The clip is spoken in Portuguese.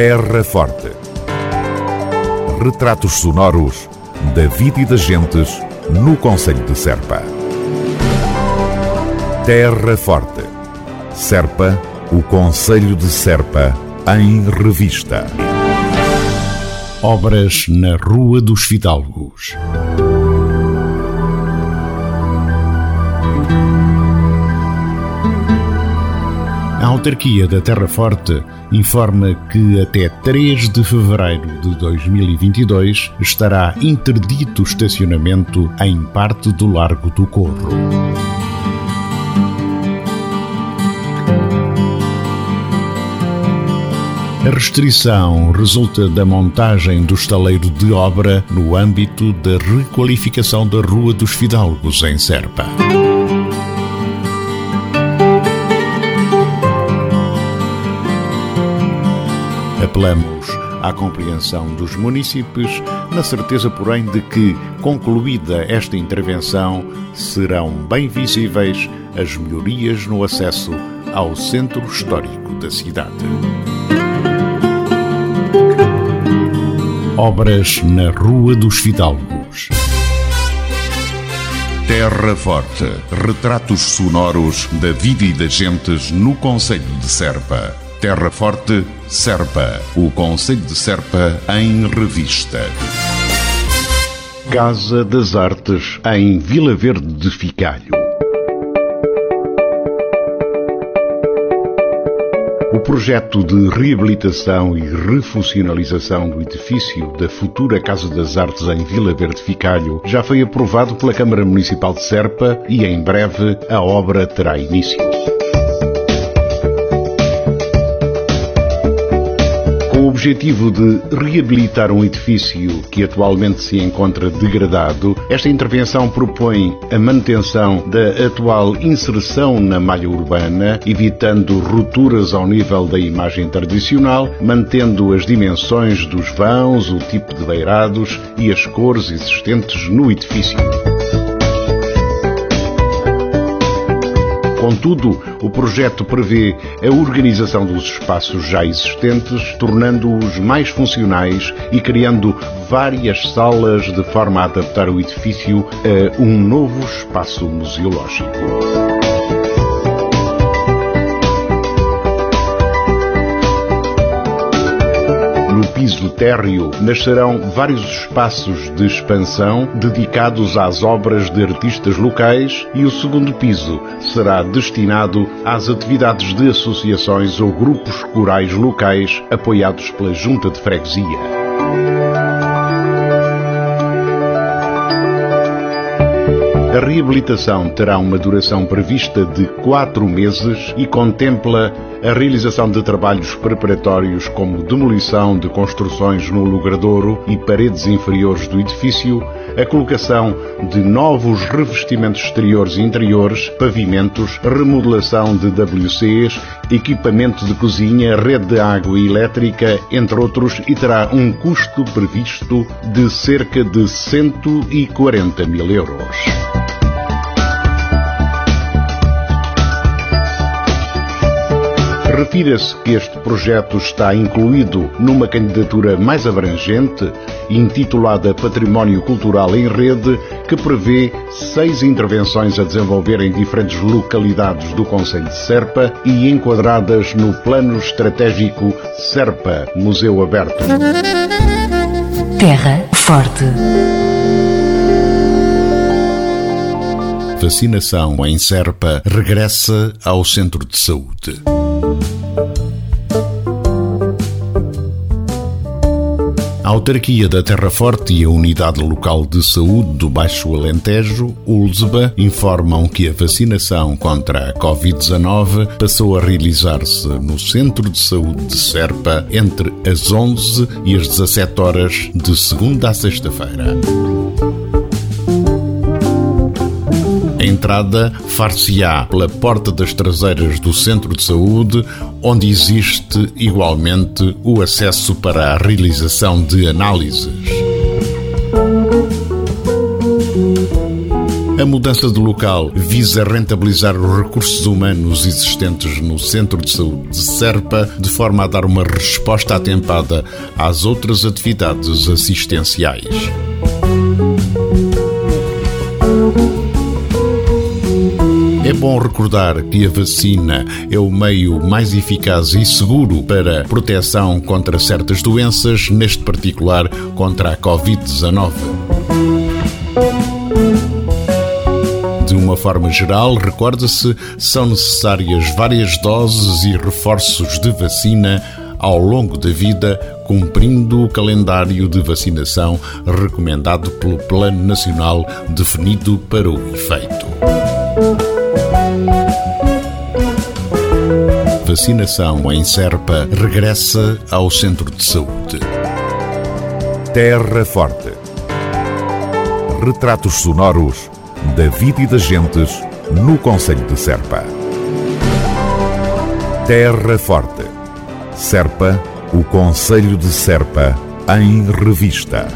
Terra Forte. Retratos sonoros da vida e das gentes no Conselho de Serpa. Terra Forte. Serpa, o Conselho de Serpa, em revista. Obras na Rua dos Fidalgos. Autarquia da Terra Forte informa que até 3 de fevereiro de 2022 estará interdito o estacionamento em parte do Largo do Corro. A restrição resulta da montagem do estaleiro de obra no âmbito da requalificação da Rua dos Fidalgos, em Serpa. Apelamos à compreensão dos municípios, na certeza, porém, de que, concluída esta intervenção, serão bem visíveis as melhorias no acesso ao centro histórico da cidade. Obras na Rua dos Fidalgos. Terra Forte. Retratos sonoros da vida e das gentes no Conselho de Serpa. Terra Forte, Serpa. O Conselho de Serpa em revista. Casa das Artes em Vila Verde de Ficalho. O projeto de reabilitação e refuncionalização do edifício da futura Casa das Artes em Vila Verde Ficalho já foi aprovado pela Câmara Municipal de Serpa e em breve a obra terá início. Objetivo de reabilitar um edifício que atualmente se encontra degradado, esta intervenção propõe a manutenção da atual inserção na malha urbana, evitando rupturas ao nível da imagem tradicional, mantendo as dimensões dos vãos, o tipo de beirados e as cores existentes no edifício. Contudo, o projeto prevê a organização dos espaços já existentes, tornando-os mais funcionais e criando várias salas de forma a adaptar o edifício a um novo espaço museológico. Térreo nascerão vários espaços de expansão dedicados às obras de artistas locais e o segundo piso será destinado às atividades de associações ou grupos corais locais apoiados pela Junta de Freguesia. A reabilitação terá uma duração prevista de quatro meses e contempla a realização de trabalhos preparatórios como demolição de construções no logradouro e paredes inferiores do edifício, a colocação de novos revestimentos exteriores e interiores, pavimentos, remodelação de WCs, equipamento de cozinha, rede de água e elétrica, entre outros, e terá um custo previsto de cerca de 140 mil euros. Refira-se que este projeto está incluído numa candidatura mais abrangente, intitulada Património Cultural em Rede, que prevê seis intervenções a desenvolver em diferentes localidades do Conselho de Serpa e enquadradas no Plano Estratégico Serpa Museu Aberto. Terra Forte. Vacinação em Serpa regressa ao Centro de Saúde. A autarquia da Terra Forte e a Unidade Local de Saúde do Baixo Alentejo, ULSBA, informam que a vacinação contra a Covid-19 passou a realizar-se no Centro de Saúde de Serpa entre as 11 e as 17 horas de segunda a sexta-feira. Entrada far-se-á pela porta das traseiras do centro de saúde, onde existe igualmente o acesso para a realização de análises. A mudança de local visa rentabilizar os recursos humanos existentes no Centro de Saúde de Serpa, de forma a dar uma resposta atempada às outras atividades assistenciais. Bom recordar que a vacina é o meio mais eficaz e seguro para proteção contra certas doenças, neste particular contra a Covid-19. De uma forma geral, recorda-se, são necessárias várias doses e reforços de vacina ao longo da vida, cumprindo o calendário de vacinação recomendado pelo Plano Nacional definido para o efeito. Vacinação em Serpa regressa ao Centro de Saúde. Terra Forte. Retratos sonoros da vida e das gentes no Conselho de Serpa. Terra Forte. Serpa, o Conselho de Serpa, em revista.